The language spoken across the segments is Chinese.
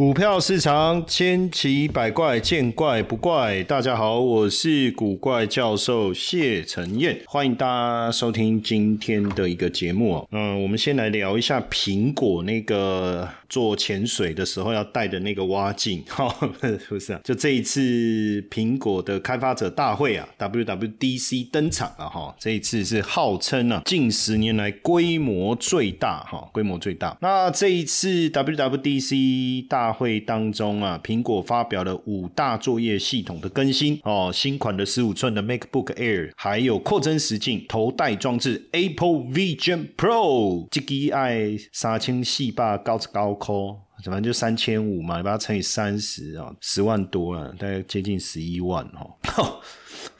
股票市场千奇百怪，见怪不怪。大家好，我是古怪教授谢承彦，欢迎大家收听今天的一个节目哦。嗯，我们先来聊一下苹果那个做潜水的时候要带的那个蛙镜，哈，不是啊？就这一次苹果的开发者大会啊，WWDC 登场了哈。这一次是号称啊近十年来规模最大哈，规模最大。那这一次 WWDC 大会当中啊，苹果发表了五大作业系统的更新哦，新款的十五寸的 MacBook Air，还有扩增实境头戴装置 Apple Vision Pro，这个爱三千四百高高科，反正就三千五嘛，你把它乘以三十啊，十万多了，大概接近十一万哦。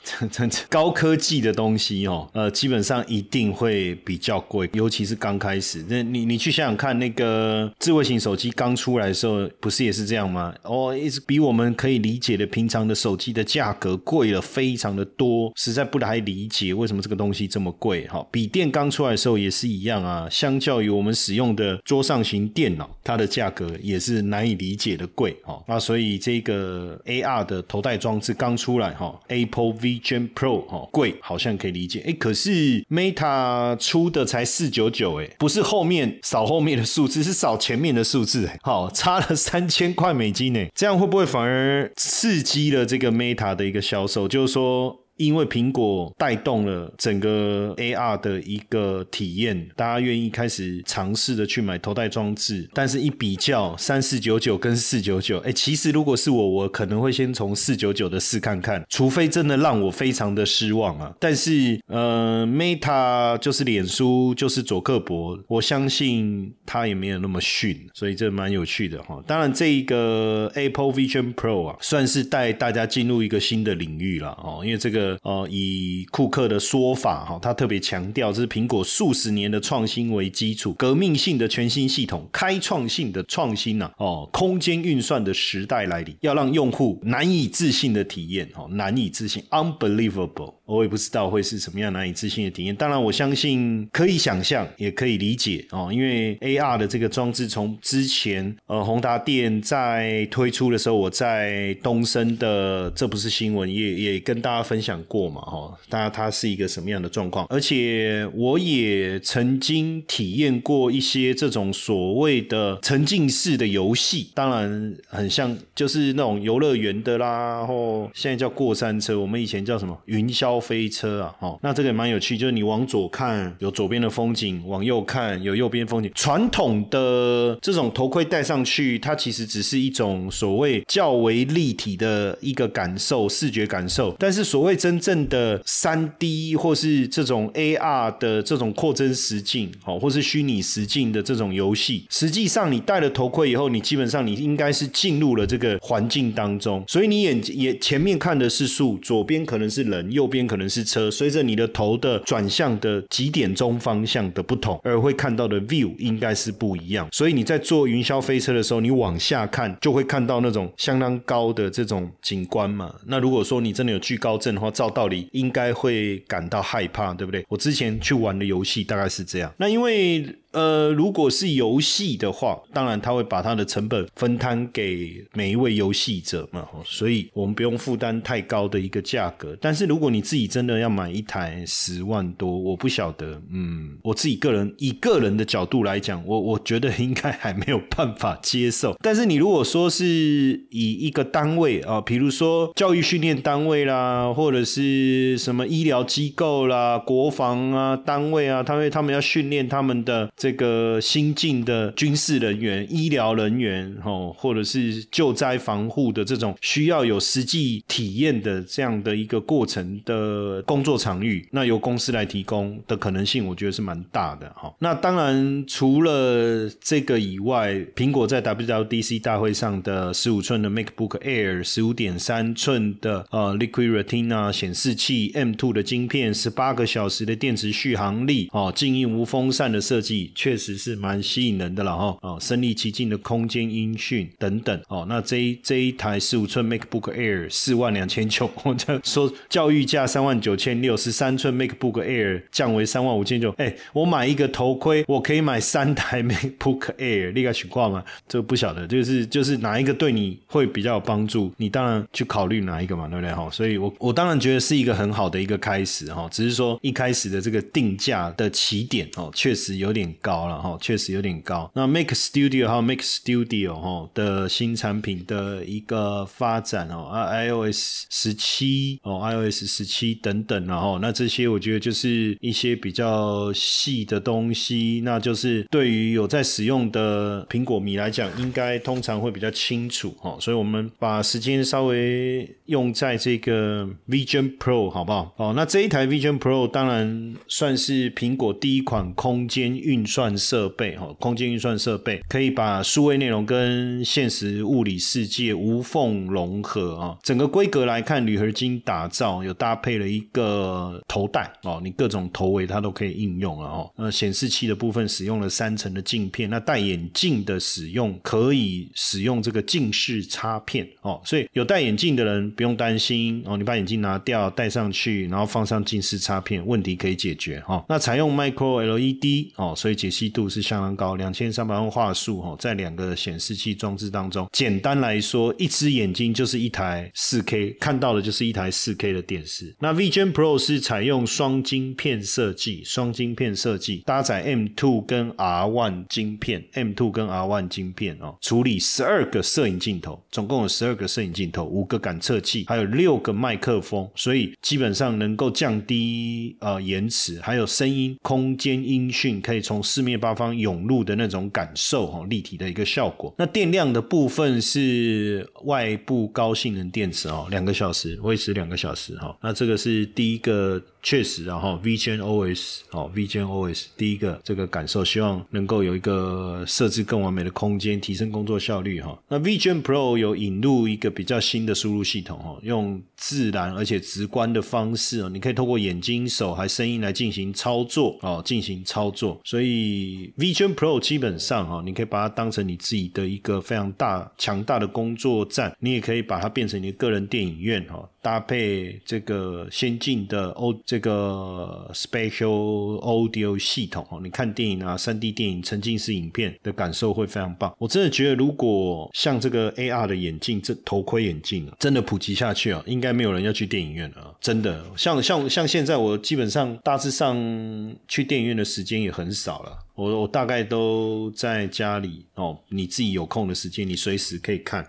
高科技的东西哦，呃，基本上一定会比较贵，尤其是刚开始。那你你去想想看，那个智慧型手机刚出来的时候，不是也是这样吗？哦，一直比我们可以理解的平常的手机的价格贵了非常的多，实在不太理解为什么这个东西这么贵。哈，笔电刚出来的时候也是一样啊，相较于我们使用的桌上型电脑，它的价格也是难以理解的贵。哈，那所以这个 AR 的头戴装置刚出来，哈，Apple V。Vision Pro 哦，贵好像可以理解，哎，可是 Meta 出的才四九九，哎，不是后面扫后面的数字，是扫前面的数字，哎，好，差了三千块美金呢，这样会不会反而刺激了这个 Meta 的一个销售？就是说。因为苹果带动了整个 AR 的一个体验，大家愿意开始尝试的去买头戴装置。但是，一比较三四九九跟四九九，哎，其实如果是我，我可能会先从四九九的试看看，除非真的让我非常的失望啊。但是，呃，Meta 就是脸书就是佐克伯，我相信他也没有那么逊，所以这蛮有趣的哈。当然，这一个 Apple Vision Pro 啊，算是带大家进入一个新的领域了哦，因为这个。呃，以库克的说法哈，他特别强调，这是苹果数十年的创新为基础，革命性的全新系统，开创性的创新呐，哦，空间运算的时代来临，要让用户难以置信的体验，哦，难以置信，unbelievable。我也不知道会是什么样难以置信的体验。当然，我相信可以想象，也可以理解哦。因为 AR 的这个装置，从之前呃宏达电在推出的时候，我在东升的这不是新闻，也也跟大家分享过嘛，哈。大家它是一个什么样的状况？而且我也曾经体验过一些这种所谓的沉浸式的游戏，当然很像就是那种游乐园的啦，或现在叫过山车，我们以前叫什么云霄。飞车啊，哦，那这个也蛮有趣，就是你往左看有左边的风景，往右看有右边风景。传统的这种头盔戴上去，它其实只是一种所谓较为立体的一个感受，视觉感受。但是所谓真正的三 D 或是这种 AR 的这种扩增实境，哦，或是虚拟实境的这种游戏，实际上你戴了头盔以后，你基本上你应该是进入了这个环境当中，所以你眼眼前面看的是树，左边可能是人，右边。可能是车，随着你的头的转向的几点钟方向的不同，而会看到的 view 应该是不一样。所以你在坐云霄飞车的时候，你往下看就会看到那种相当高的这种景观嘛。那如果说你真的有惧高症的话，照道理应该会感到害怕，对不对？我之前去玩的游戏大概是这样。那因为。呃，如果是游戏的话，当然他会把他的成本分摊给每一位游戏者嘛，所以我们不用负担太高的一个价格。但是如果你自己真的要买一台十万多，我不晓得，嗯，我自己个人以个人的角度来讲，我 我觉得应该还没有办法接受。但是你如果说是以一个单位啊，比如说教育训练单位啦，或者是什么医疗机构啦、国防啊单位啊，他们他们要训练他们的。这个新进的军事人员、医疗人员，哦，或者是救灾防护的这种需要有实际体验的这样的一个过程的工作场域，那由公司来提供的可能性，我觉得是蛮大的哈。那当然，除了这个以外，苹果在 WWDC 大会上的十五寸的 MacBook Air、十五点三寸的呃 Liquid Retina 显示器、M2 的晶片、十八个小时的电池续航力、哦静音无风扇的设计。确实是蛮吸引人的了哈。哦，身临其境的空间音讯等等。哦，那这一这一台十五寸 MacBook Air 四万两千九，我就说教育价三万九千六，十三寸 MacBook Air 降为三万五千九。哎，我买一个头盔，我可以买三台 MacBook Air，立刻取挂吗？这个不晓得，就是就是哪一个对你会比较有帮助，你当然去考虑哪一个嘛，对不对？哈，所以我我当然觉得是一个很好的一个开始哈，只是说一开始的这个定价的起点哦，确实有点高了哈，确实有点高。那 Make Studio 还有 Make Studio 哈的新产品的一个发展哦，啊 iOS 十七哦，iOS 十七等等然后那这些我觉得就是一些比较细的东西，那就是对于有在使用的苹果迷来讲，应该通常会比较清楚哈，所以我们把时间稍微用在这个 Vision Pro 好不好？哦，那这一台 Vision Pro 当然算是苹果第一款空间运算设备哈，空间运算设备可以把数位内容跟现实物理世界无缝融合啊。整个规格来看，铝合金打造，有搭配了一个头戴哦，你各种头围它都可以应用了哦。那显示器的部分使用了三层的镜片，那戴眼镜的使用可以使用这个近视插片哦，所以有戴眼镜的人不用担心哦，你把眼镜拿掉戴上去，然后放上近视插片，问题可以解决哈。那采用 Micro LED 哦，所以解析度是相当高，两千三百万画素哦，在两个显示器装置当中，简单来说，一只眼睛就是一台四 K，看到的就是一台四 K 的电视。那 Vision Pro 是采用双晶片设计，双晶片设计搭载 M2 跟 R1 晶片，M2 跟 R1 晶片哦，处理十二个摄影镜头，总共有十二个摄影镜头，五个感测器，还有六个麦克风，所以基本上能够降低呃延迟，还有声音空间音讯可以从四面八方涌入的那种感受哈，立体的一个效果。那电量的部分是外部高性能电池哦，两个小时维持两个小时哈。那这个是第一个。确实，然后 Vision OS 哦，Vision OS 第一个这个感受，希望能够有一个设置更完美的空间，提升工作效率哈。那 Vision Pro 有引入一个比较新的输入系统哈，用自然而且直观的方式哦，你可以透过眼睛、手还声音来进行操作哦，进行操作。所以 Vision Pro 基本上哈，你可以把它当成你自己的一个非常大强大的工作站，你也可以把它变成你的个人电影院哈。搭配这个先进的 O 这个 Special Audio 系统哦，你看电影啊，三 D 电影、沉浸式影片的感受会非常棒。我真的觉得，如果像这个 AR 的眼镜，这头盔眼镜真的普及下去啊，应该没有人要去电影院了。真的，像像像现在，我基本上大致上去电影院的时间也很少了。我我大概都在家里哦，你自己有空的时间，你随时可以看。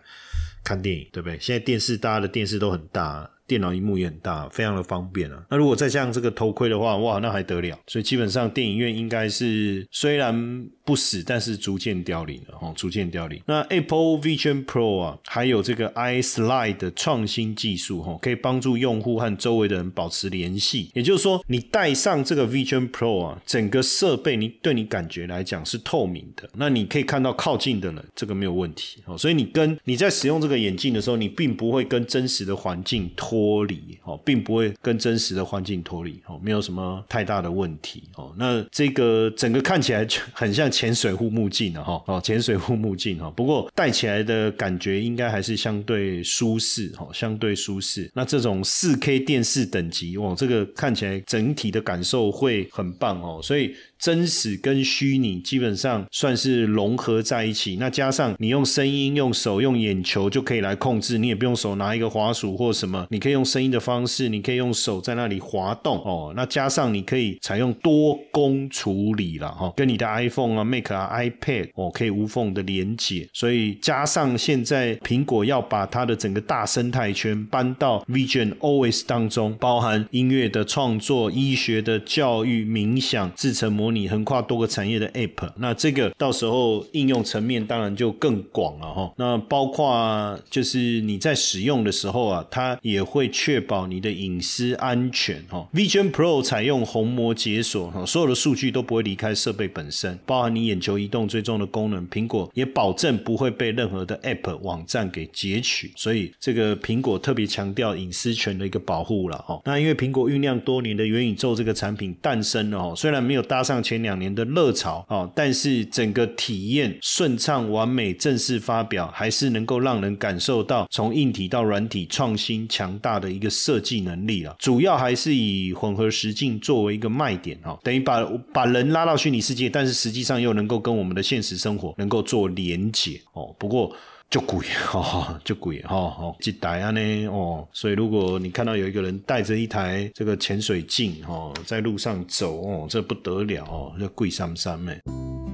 看电影，对不对？现在电视大家的电视都很大。电脑荧幕也很大，非常的方便啊。那如果再加上这个头盔的话，哇，那还得了。所以基本上电影院应该是虽然不死，但是逐渐凋零了哦，逐渐凋零。那 Apple Vision Pro 啊，还有这个 iSlide 的创新技术哈，可以帮助用户和周围的人保持联系。也就是说，你戴上这个 Vision Pro 啊，整个设备你对你感觉来讲是透明的，那你可以看到靠近的人，这个没有问题哦。所以你跟你在使用这个眼镜的时候，你并不会跟真实的环境脱。脱离哦，并不会跟真实的环境脱离哦，没有什么太大的问题哦。那这个整个看起来就很像潜水护目镜了哈哦，潜水护目镜哈。不过戴起来的感觉应该还是相对舒适哈，相对舒适。那这种四 K 电视等级哦，这个看起来整体的感受会很棒哦，所以。真实跟虚拟基本上算是融合在一起，那加上你用声音、用手、用眼球就可以来控制，你也不用手拿一个滑鼠或什么，你可以用声音的方式，你可以用手在那里滑动哦。那加上你可以采用多功处理了哈，跟你的 iPhone 啊、Mac 啊、iPad 哦可以无缝的连接，所以加上现在苹果要把它的整个大生态圈搬到 Vision OS 当中，包含音乐的创作、医学的教育、冥想、制成模。你横跨多个产业的 App，那这个到时候应用层面当然就更广了哈。那包括就是你在使用的时候啊，它也会确保你的隐私安全。哈，Vision Pro 采用虹膜解锁，哈，所有的数据都不会离开设备本身，包含你眼球移动追踪的功能。苹果也保证不会被任何的 App 网站给截取，所以这个苹果特别强调隐私权的一个保护了。哈，那因为苹果酝酿多年的元宇宙这个产品诞生了，哦，虽然没有搭上前两年的热潮，哦，但是整个体验顺畅完美，正式发表还是能够让人感受到从硬体到软体创新强大的一个设计能力了。主要还是以混合实境作为一个卖点，哈，等于把把人拉到虚拟世界，但是实际上又能够跟我们的现实生活能够做连结，哦，不过。就贵 哈，就贵哈，哦，一台啊呢，哦，所以如果你看到有一个人带着一台这个潜水镜，哦，在路上走，哦，这不得了哦，这贵三三诶？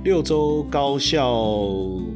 六周高效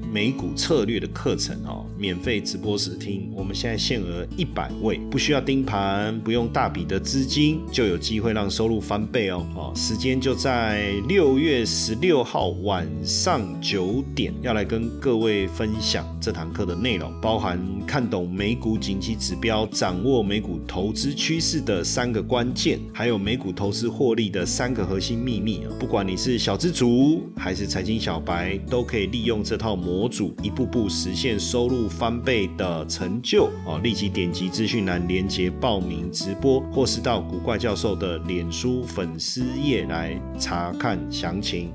美股策略的课程哦，免费直播时听。我们现在限额一百位，不需要盯盘，不用大笔的资金，就有机会让收入翻倍哦。哦，时间就在六月十六号晚上九点，要来跟各位分享这堂课的内容，包含看懂美股景气指标，掌握美股投资趋势的三个关键，还有美股投资获利的三个核心秘密啊。不管你是小资族还是财财经小白都可以利用这套模组，一步步实现收入翻倍的成就哦！立即点击资讯栏连接报名直播，或是到古怪教授的脸书粉丝页来查看详情。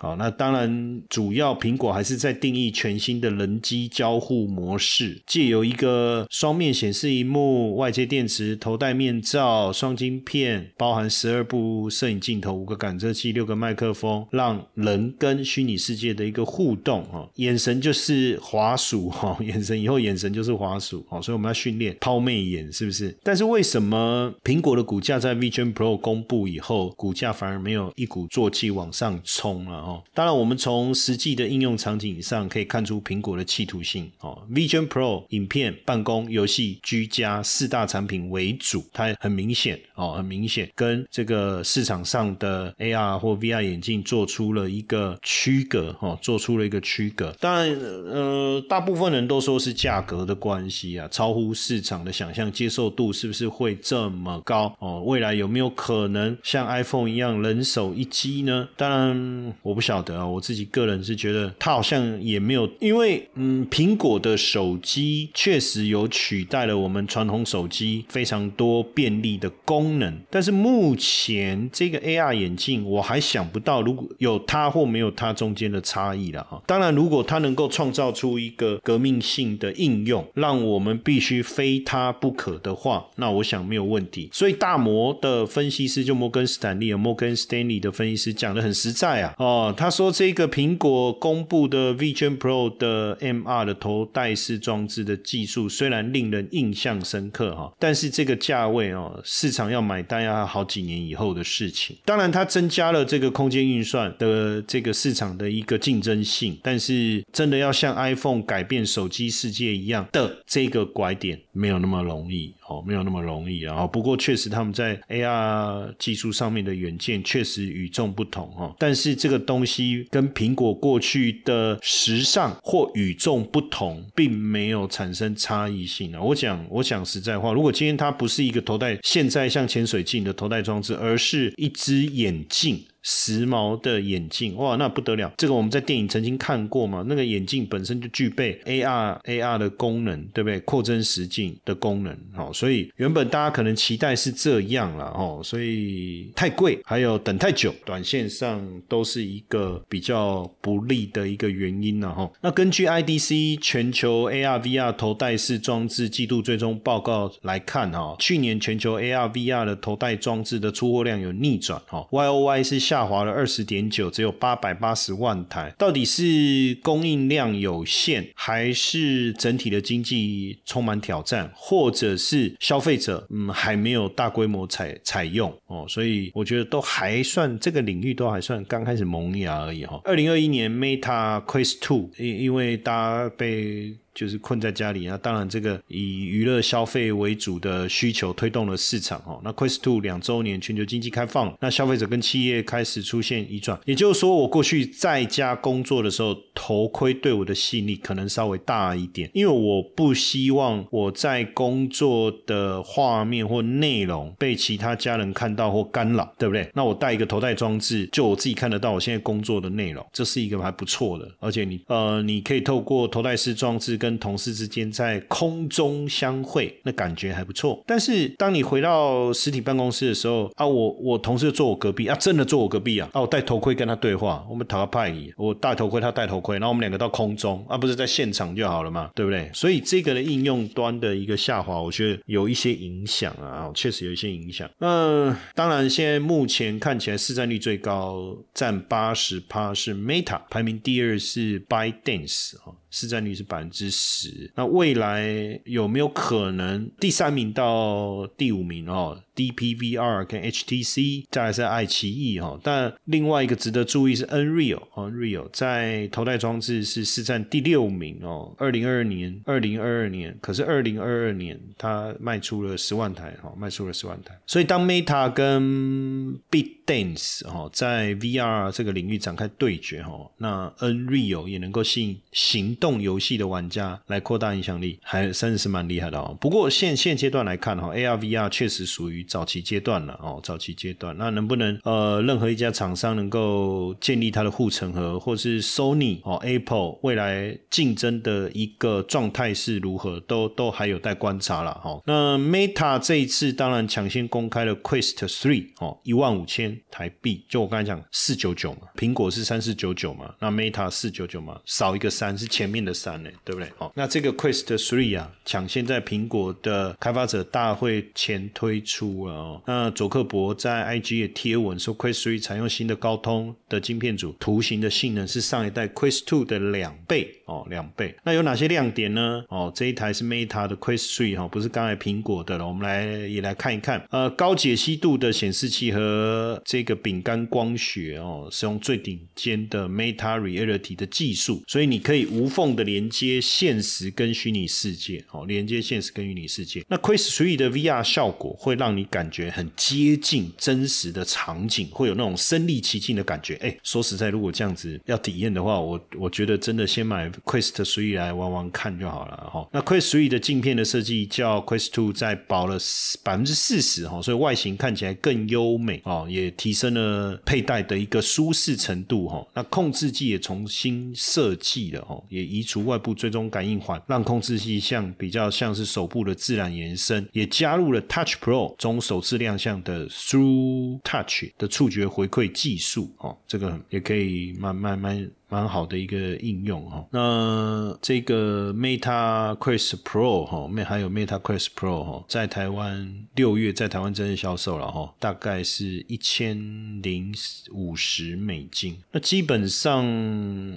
好，那当然，主要苹果还是在定义全新的人机交互模式，借由一个双面显示荧幕、外接电池、头戴面罩、双晶片，包含十二部摄影镜头、五个感测器、六个麦克风，让人跟虚拟世界的一个互动哈，眼神就是滑鼠哈，眼神以后眼神就是滑鼠哦，所以我们要训练抛媚眼，是不是？但是为什么苹果的股价在 Vision Pro 公布以后，股价反而没有一鼓作气往上冲啊？哦，当然，我们从实际的应用场景上可以看出苹果的企图性哦。Vision Pro 影片、办公、游戏、居家四大产品为主，它很明显哦，很明显跟这个市场上的 AR 或 VR 眼镜做出了一个区隔哦，做出了一个区隔。当然，呃，大部分人都说是价格的关系啊，超乎市场的想象，接受度是不是会这么高哦？未来有没有可能像 iPhone 一样人手一机呢？当然，我。不晓得啊，我自己个人是觉得它好像也没有，因为嗯，苹果的手机确实有取代了我们传统手机非常多便利的功能，但是目前这个 AR 眼镜我还想不到，如果有它或没有它中间的差异了哈。当然，如果它能够创造出一个革命性的应用，让我们必须非它不可的话，那我想没有问题。所以大摩的分析师就摩根斯坦利、摩根斯坦利的分析师讲的很实在啊，哦。他说：“这个苹果公布的 Vision Pro 的 MR 的头戴式装置的技术，虽然令人印象深刻哈，但是这个价位哦，市场要买单要好几年以后的事情。当然，它增加了这个空间运算的这个市场的一个竞争性，但是真的要像 iPhone 改变手机世界一样的这个拐点，没有那么容易。”哦，没有那么容易啊！不过确实他们在 AR 技术上面的远见确实与众不同哦。但是这个东西跟苹果过去的时尚或与众不同，并没有产生差异性啊。我讲，我讲实在话，如果今天它不是一个头戴，现在像潜水镜的头戴装置，而是一只眼镜。时髦的眼镜哇，那不得了！这个我们在电影曾经看过嘛，那个眼镜本身就具备 AR AR 的功能，对不对？扩增实境的功能，好，所以原本大家可能期待是这样了哦，所以太贵，还有等太久，短线上都是一个比较不利的一个原因了哈。那根据 IDC 全球 AR VR 头戴式装置季度最终报告来看哈，去年全球 AR VR 的头戴装置的出货量有逆转哈，YOY 是下。下滑了二十点九，只有八百八十万台。到底是供应量有限，还是整体的经济充满挑战，或者是消费者嗯还没有大规模采采用哦？所以我觉得都还算这个领域都还算刚开始萌芽而已哈。二零二一年 Meta Quest Two 因因为大家被就是困在家里那当然，这个以娱乐消费为主的需求推动了市场哦。那 Quest Two 两周年全球经济开放，那消费者跟企业开始出现移转，也就是说，我过去在家工作的时候，头盔对我的吸引力可能稍微大一点，因为我不希望我在工作的画面或内容被其他家人看到或干扰，对不对？那我带一个头戴装置，就我自己看得到我现在工作的内容，这是一个还不错的，而且你呃，你可以透过头戴式装置跟跟同事之间在空中相会，那感觉还不错。但是当你回到实体办公室的时候啊，我我同事坐我隔壁啊，真的坐我隔壁啊，啊，我戴头盔跟他对话，我们讨个派，我戴头盔他戴头盔，然后我们两个到空中啊，不是在现场就好了嘛，对不对？所以这个的应用端的一个下滑，我觉得有一些影响啊，确实有一些影响。那当然，现在目前看起来市占率最高，占八十趴是 Meta，排名第二是 ByteDance。市占率是百分之十，那未来有没有可能第三名到第五名哦？DPVR 跟 HTC，再来是爱奇艺哈。但另外一个值得注意是 Nreal，Nreal 在头戴装置是市占第六名哦。二零二二年，二零二二年，可是二零二二年它卖出了十万台哈，卖出了十万台。所以当 Meta 跟 Big Dance 哈在 VR 这个领域展开对决哈，那 Nreal 也能够吸引行。动游戏的玩家来扩大影响力，还真的是蛮厉害的哦。不过现现阶段来看哈，AR VR 确实属于早期阶段了哦，早期阶段。那能不能呃，任何一家厂商能够建立它的护城河，或是 Sony 哦、Apple 未来竞争的一个状态是如何，都都还有待观察了哈。那 Meta 这一次当然抢先公开了 Quest Three 哦，一万五千台币，就我刚才讲四九九嘛，苹果是三四九九嘛，那 Meta 四九九嘛，少一个三是前。面的三呢，对不对？哦，那这个 Quest Three 啊，抢先在苹果的开发者大会前推出了哦。那佐克伯在 IG 也贴文说，Quest Three 采用新的高通的晶片组，图形的性能是上一代 Quest Two 的两倍哦，两倍。那有哪些亮点呢？哦，这一台是 Meta 的 Quest Three 哈，不是刚才苹果的了。我们来也来看一看，呃，高解析度的显示器和这个饼干光学哦，是用最顶尖的 Meta Reality 的技术，所以你可以无。缝的连接现实跟虚拟世界，哦，连接现实跟虚拟世界。那 Quest Three 的 VR 效果会让你感觉很接近真实的场景，会有那种身临其境的感觉。哎，说实在，如果这样子要体验的话，我我觉得真的先买 Quest Three 来玩玩看就好了。哈，那 Quest Three 的镜片的设计较 Quest Two 再薄了百分之四十，哈，所以外形看起来更优美，哦，也提升了佩戴的一个舒适程度，哈。那控制器也重新设计了，哈，也。移除外部追踪感应环，让控制器像比较像是手部的自然延伸，也加入了 Touch Pro 中首次亮相的 Through Touch 的触觉回馈技术哦，这个也可以慢慢慢。蛮好的一个应用哈，那这个 Meta Quest Pro 哈，还有 Meta Quest Pro 哈，在台湾六月在台湾正式销售了哈，大概是一千零五十美金。那基本上，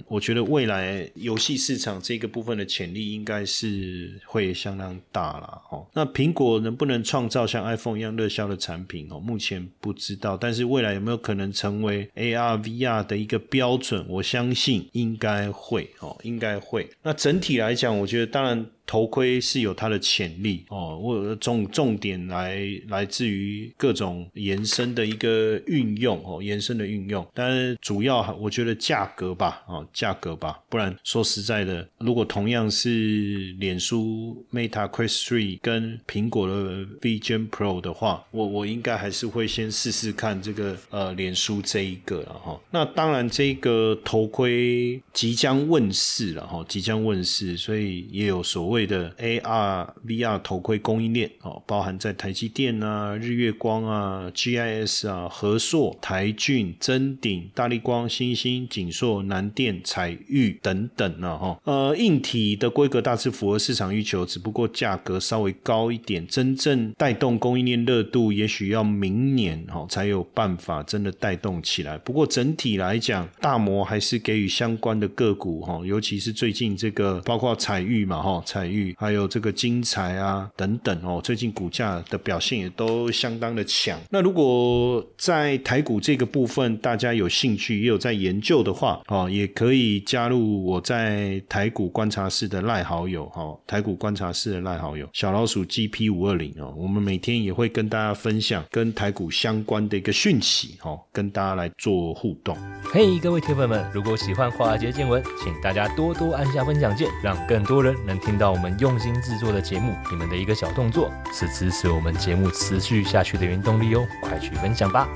我觉得未来游戏市场这个部分的潜力应该是会相当大了哈。那苹果能不能创造像 iPhone 一样热销的产品哦？目前不知道，但是未来有没有可能成为 AR VR 的一个标准？我相信。信应该会哦，应该会。那整体来讲，我觉得当然。头盔是有它的潜力哦，我重重点来来自于各种延伸的一个运用哦，延伸的运用。但是主要我觉得价格吧，哦，价格吧，不然说实在的，如果同样是脸书 Meta Quest Three 跟苹果的 Vision Pro 的话，我我应该还是会先试试看这个呃脸书这一个了哈。那当然这个头盔即将问世了哈，即将问世，所以也有所。谓的 AR VR 头盔供应链哦，包含在台积电啊、日月光啊、GIS 啊、和硕、台俊、臻鼎、大力光、新星、景硕、南电、彩玉等等啊哈。呃，硬体的规格大致符合市场需求，只不过价格稍微高一点。真正带动供应链热度，也许要明年哈才有办法真的带动起来。不过整体来讲，大摩还是给予相关的个股哈，尤其是最近这个包括彩玉嘛哈彩。彩玉，还有这个金财啊等等哦，最近股价的表现也都相当的强。那如果在台股这个部分大家有兴趣也有在研究的话，哦，也可以加入我在台股观察室的赖好友哈，台股观察室的赖好友小老鼠 GP 五二零哦，我们每天也会跟大家分享跟台股相关的一个讯息哦，跟大家来做互动。嘿，各位铁粉们，如果喜欢华尔街见闻，请大家多多按下分享键，让更多人能听到我们用心制作的节目。你们的一个小动作，是支持我们节目持续下去的原动力哦，快去分享吧！